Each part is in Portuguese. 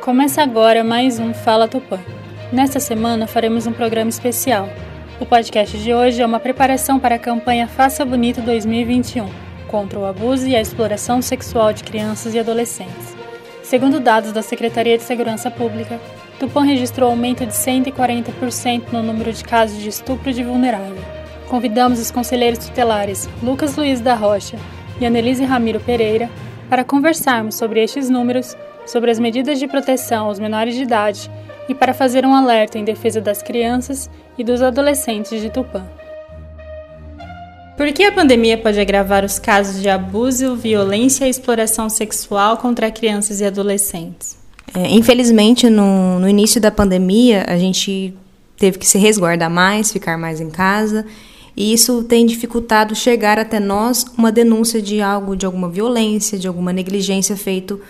Começa agora mais um Fala Tupã. Nesta semana faremos um programa especial. O podcast de hoje é uma preparação para a campanha Faça Bonito 2021 contra o abuso e a exploração sexual de crianças e adolescentes. Segundo dados da Secretaria de Segurança Pública, Tupã registrou aumento de 140% no número de casos de estupro de vulnerável. Convidamos os conselheiros tutelares Lucas Luiz da Rocha e Annelise Ramiro Pereira para conversarmos sobre estes números, sobre as medidas de proteção aos menores de idade e para fazer um alerta em defesa das crianças e dos adolescentes de Tupã. Por que a pandemia pode agravar os casos de abuso, violência e exploração sexual contra crianças e adolescentes? É, infelizmente, no, no início da pandemia, a gente teve que se resguardar mais, ficar mais em casa, e isso tem dificultado chegar até nós uma denúncia de algo, de alguma violência, de alguma negligência feito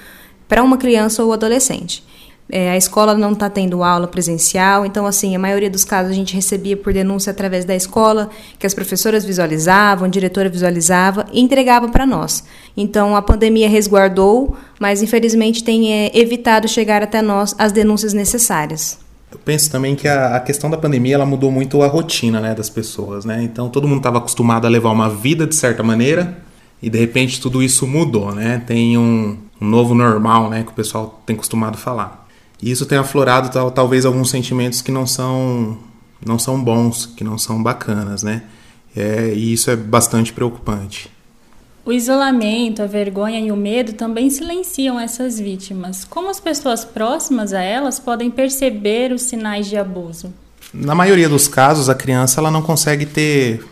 para uma criança ou adolescente. É, a escola não está tendo aula presencial, então, assim, a maioria dos casos a gente recebia por denúncia através da escola, que as professoras visualizavam, a diretora visualizava e entregava para nós. Então, a pandemia resguardou, mas infelizmente tem é, evitado chegar até nós as denúncias necessárias. Eu penso também que a, a, questão da pandemia ela mudou muito a rotina né, das pessoas, né? Então todo mundo estava acostumado a levar uma vida de certa maneira e de repente tudo isso mudou, né? Tem um, um novo normal, né, que o pessoal tem costumado falar. E isso tem aflorado tal, talvez alguns sentimentos que não são não são bons, que não são bacanas, né? É, e isso é bastante preocupante. O isolamento, a vergonha e o medo também silenciam essas vítimas. Como as pessoas próximas a elas podem perceber os sinais de abuso? Na maioria dos casos, a criança ela não consegue ter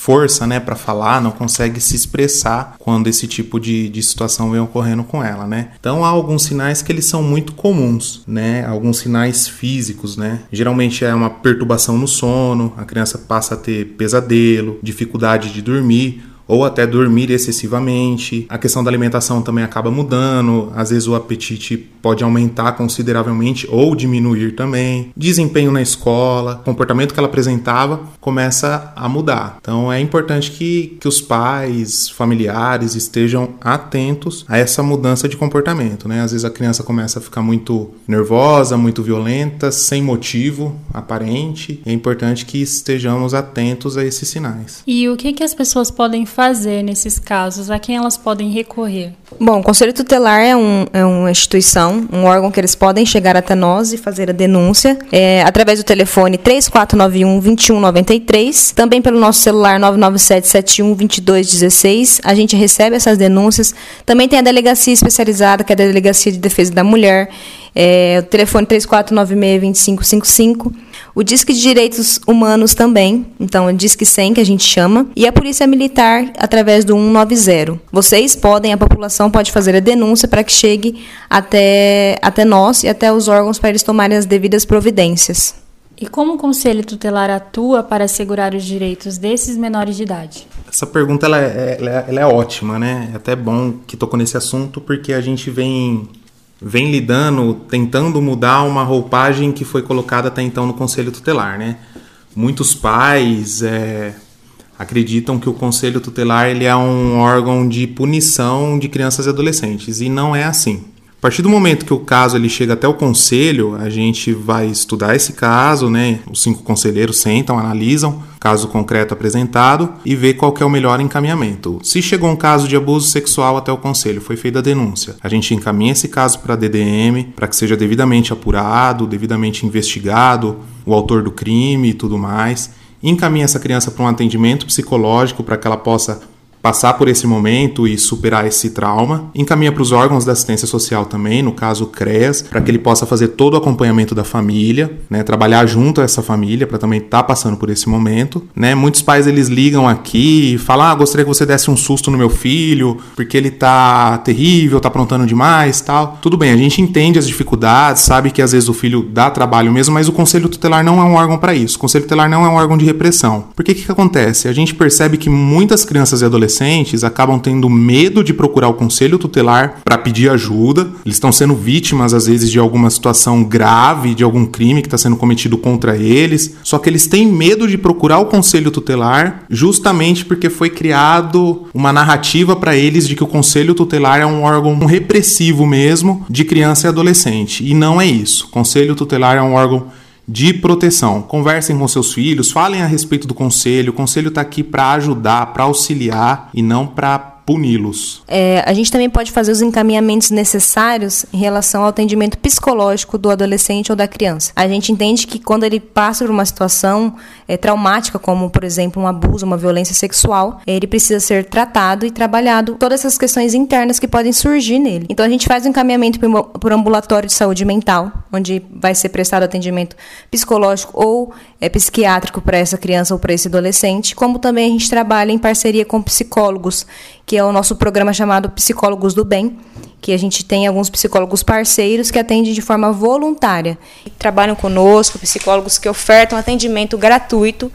força né, para falar, não consegue se expressar quando esse tipo de, de situação vem ocorrendo com ela, né? Então há alguns sinais que eles são muito comuns, né? Alguns sinais físicos, né? Geralmente é uma perturbação no sono, a criança passa a ter pesadelo, dificuldade de dormir, ou até dormir excessivamente. A questão da alimentação também acaba mudando, às vezes o apetite pode aumentar consideravelmente ou diminuir também. Desempenho na escola, comportamento que ela apresentava começa a mudar. Então é importante que, que os pais, familiares estejam atentos a essa mudança de comportamento. Né? Às vezes a criança começa a ficar muito nervosa, muito violenta, sem motivo aparente. É importante que estejamos atentos a esses sinais. E o que, que as pessoas podem fazer? Fazer nesses casos? A quem elas podem recorrer? Bom, o Conselho Tutelar é, um, é uma instituição, um órgão que eles podem chegar até nós e fazer a denúncia é, através do telefone 3491-2193, também pelo nosso celular 997-71-2216. A gente recebe essas denúncias. Também tem a delegacia especializada, que é a Delegacia de Defesa da Mulher, é, o telefone 3496-2555. O Disque de Direitos Humanos também, então é Disque 100 que a gente chama, e a Polícia Militar através do 190. Vocês podem, a população pode fazer a denúncia para que chegue até, até nós e até os órgãos para eles tomarem as devidas providências. E como o Conselho Tutelar atua para assegurar os direitos desses menores de idade? Essa pergunta ela é, ela é, ela é ótima, né? É até bom que tocou nesse assunto porque a gente vem vem lidando, tentando mudar uma roupagem que foi colocada até então no Conselho Tutelar, né? Muitos pais é, acreditam que o Conselho Tutelar ele é um órgão de punição de crianças e adolescentes e não é assim. A partir do momento que o caso ele chega até o conselho, a gente vai estudar esse caso, né? Os cinco conselheiros sentam, analisam o caso concreto apresentado e vê qual é o melhor encaminhamento. Se chegou um caso de abuso sexual até o conselho, foi feita a denúncia, a gente encaminha esse caso para a DDM para que seja devidamente apurado, devidamente investigado o autor do crime e tudo mais. Encaminha essa criança para um atendimento psicológico para que ela possa passar por esse momento e superar esse trauma. Encaminha para os órgãos da assistência social também, no caso o CREAS, para que ele possa fazer todo o acompanhamento da família, né, trabalhar junto a essa família para também estar tá passando por esse momento. Né? Muitos pais eles ligam aqui e falam: ah, gostaria que você desse um susto no meu filho, porque ele tá terrível, tá aprontando demais tal. Tudo bem, a gente entende as dificuldades, sabe que às vezes o filho dá trabalho mesmo, mas o Conselho Tutelar não é um órgão para isso. O Conselho Tutelar não é um órgão de repressão. Por que que acontece? A gente percebe que muitas crianças e adolescentes adolescentes acabam tendo medo de procurar o conselho tutelar para pedir ajuda. Eles estão sendo vítimas, às vezes, de alguma situação grave, de algum crime que está sendo cometido contra eles. Só que eles têm medo de procurar o conselho tutelar justamente porque foi criado uma narrativa para eles de que o conselho tutelar é um órgão repressivo mesmo de criança e adolescente. E não é isso. O conselho tutelar é um órgão de proteção. Conversem com seus filhos, falem a respeito do conselho. O conselho está aqui para ajudar, para auxiliar e não para puni-los. É, a gente também pode fazer os encaminhamentos necessários em relação ao atendimento psicológico do adolescente ou da criança. A gente entende que quando ele passa por uma situação é, traumática, como por exemplo um abuso, uma violência sexual, ele precisa ser tratado e trabalhado todas essas questões internas que podem surgir nele. Então a gente faz um encaminhamento por ambulatório de saúde mental, onde vai ser prestado atendimento psicológico ou é, psiquiátrico para essa criança ou para esse adolescente, como também a gente trabalha em parceria com psicólogos, que é o nosso programa chamado Psicólogos do Bem, que a gente tem alguns psicólogos parceiros que atendem de forma voluntária. Trabalham conosco, psicólogos que ofertam atendimento gratuito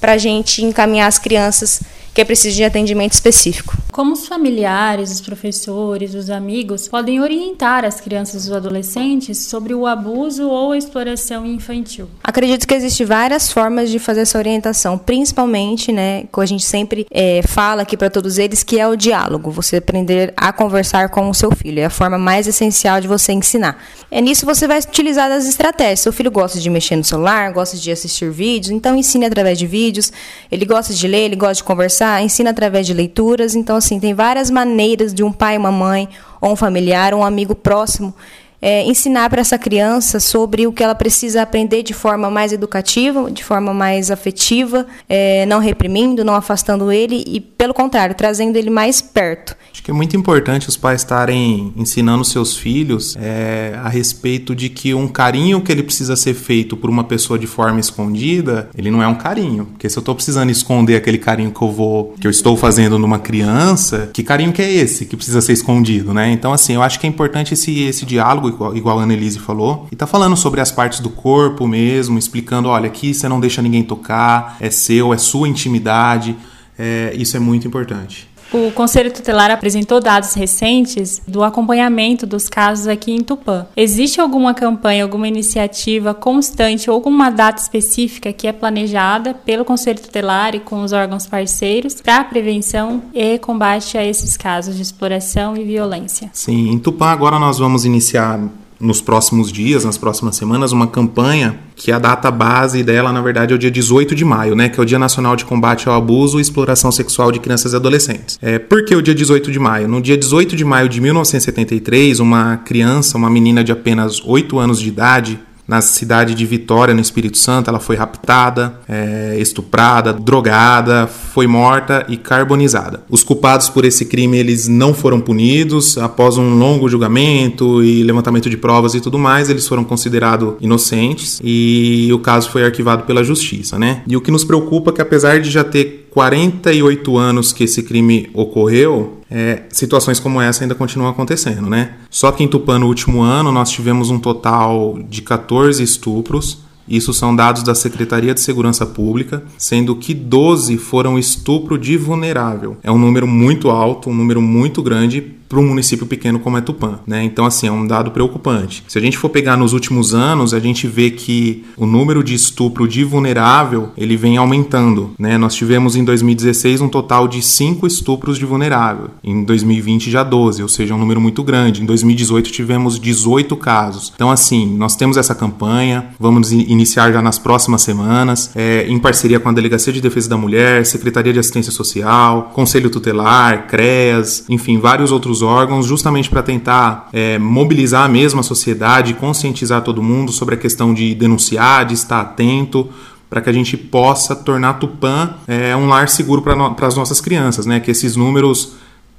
para a gente encaminhar as crianças que precisa de atendimento específico. Como os familiares, os professores, os amigos podem orientar as crianças e os adolescentes sobre o abuso ou a exploração infantil? Acredito que existem várias formas de fazer essa orientação, principalmente, né, que a gente sempre é, fala aqui para todos eles, que é o diálogo. Você aprender a conversar com o seu filho é a forma mais essencial de você ensinar. É nisso você vai utilizar as estratégias. Seu filho gosta de mexer no celular, gosta de assistir vídeos, então ensine através de vídeos. Ele gosta de ler, ele gosta de conversar ensina através de leituras. Então, assim, tem várias maneiras de um pai, uma mãe, ou um familiar, um amigo próximo é, ensinar para essa criança sobre o que ela precisa aprender de forma mais educativa, de forma mais afetiva, é, não reprimindo, não afastando ele e, pelo contrário, trazendo ele mais perto. Acho que é muito importante os pais estarem ensinando seus filhos é, a respeito de que um carinho que ele precisa ser feito por uma pessoa de forma escondida, ele não é um carinho. Porque se eu estou precisando esconder aquele carinho que eu vou, que eu estou fazendo numa criança, que carinho que é esse que precisa ser escondido, né? Então, assim, eu acho que é importante esse, esse diálogo igual, a Annelise falou, e tá falando sobre as partes do corpo mesmo, explicando, olha, aqui você não deixa ninguém tocar, é seu, é sua intimidade, é, isso é muito importante. O Conselho Tutelar apresentou dados recentes do acompanhamento dos casos aqui em Tupã. Existe alguma campanha, alguma iniciativa constante ou alguma data específica que é planejada pelo Conselho Tutelar e com os órgãos parceiros para a prevenção e combate a esses casos de exploração e violência? Sim, em Tupã agora nós vamos iniciar nos próximos dias, nas próximas semanas, uma campanha que a data base dela, na verdade, é o dia 18 de maio, né? Que é o Dia Nacional de Combate ao Abuso e Exploração Sexual de Crianças e Adolescentes. É, por que o dia 18 de maio? No dia 18 de maio de 1973, uma criança, uma menina de apenas 8 anos de idade, na cidade de Vitória, no Espírito Santo. Ela foi raptada, é, estuprada, drogada, foi morta e carbonizada. Os culpados por esse crime eles não foram punidos. Após um longo julgamento e levantamento de provas e tudo mais, eles foram considerados inocentes e o caso foi arquivado pela justiça, né? E o que nos preocupa é que apesar de já ter 48 anos que esse crime ocorreu, é, situações como essa ainda continuam acontecendo, né? Só que em Tupã, no último ano, nós tivemos um total de 14 estupros. Isso são dados da Secretaria de Segurança Pública, sendo que 12 foram estupro de vulnerável. É um número muito alto, um número muito grande para um município pequeno como é Tupã, né? Então assim, é um dado preocupante. Se a gente for pegar nos últimos anos, a gente vê que o número de estupro de vulnerável, ele vem aumentando, né? Nós tivemos em 2016 um total de 5 estupros de vulnerável. Em 2020 já 12, ou seja, um número muito grande. Em 2018 tivemos 18 casos. Então assim, nós temos essa campanha, vamos iniciar já nas próximas semanas, é, em parceria com a Delegacia de Defesa da Mulher, Secretaria de Assistência Social, Conselho Tutelar, CREAS, enfim, vários outros outros órgãos, justamente para tentar é, mobilizar a mesma sociedade, conscientizar todo mundo sobre a questão de denunciar, de estar atento, para que a gente possa tornar Tupã é, um lar seguro para as nossas crianças, né? Que esses números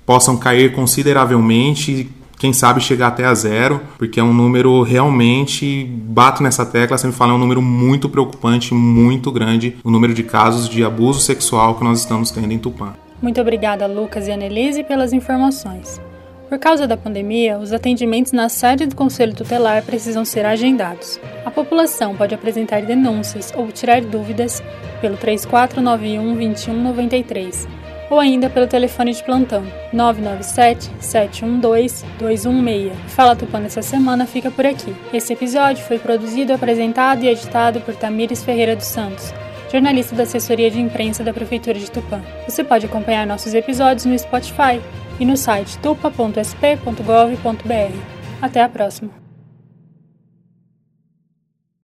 possam cair consideravelmente, quem sabe chegar até a zero, porque é um número realmente, bato nessa tecla, sempre falo, é um número muito preocupante, muito grande, o número de casos de abuso sexual que nós estamos tendo em Tupã. Muito obrigada, Lucas e Annelise, pelas informações. Por causa da pandemia, os atendimentos na sede do Conselho Tutelar precisam ser agendados. A população pode apresentar denúncias ou tirar dúvidas pelo 3491 2193 ou ainda pelo telefone de plantão 997 712 216. Fala Tupã nessa semana fica por aqui. Esse episódio foi produzido, apresentado e editado por Tamires Ferreira dos Santos, jornalista da assessoria de imprensa da Prefeitura de Tupã. Você pode acompanhar nossos episódios no Spotify e no site tupa.sp.gov.br. Até a próxima!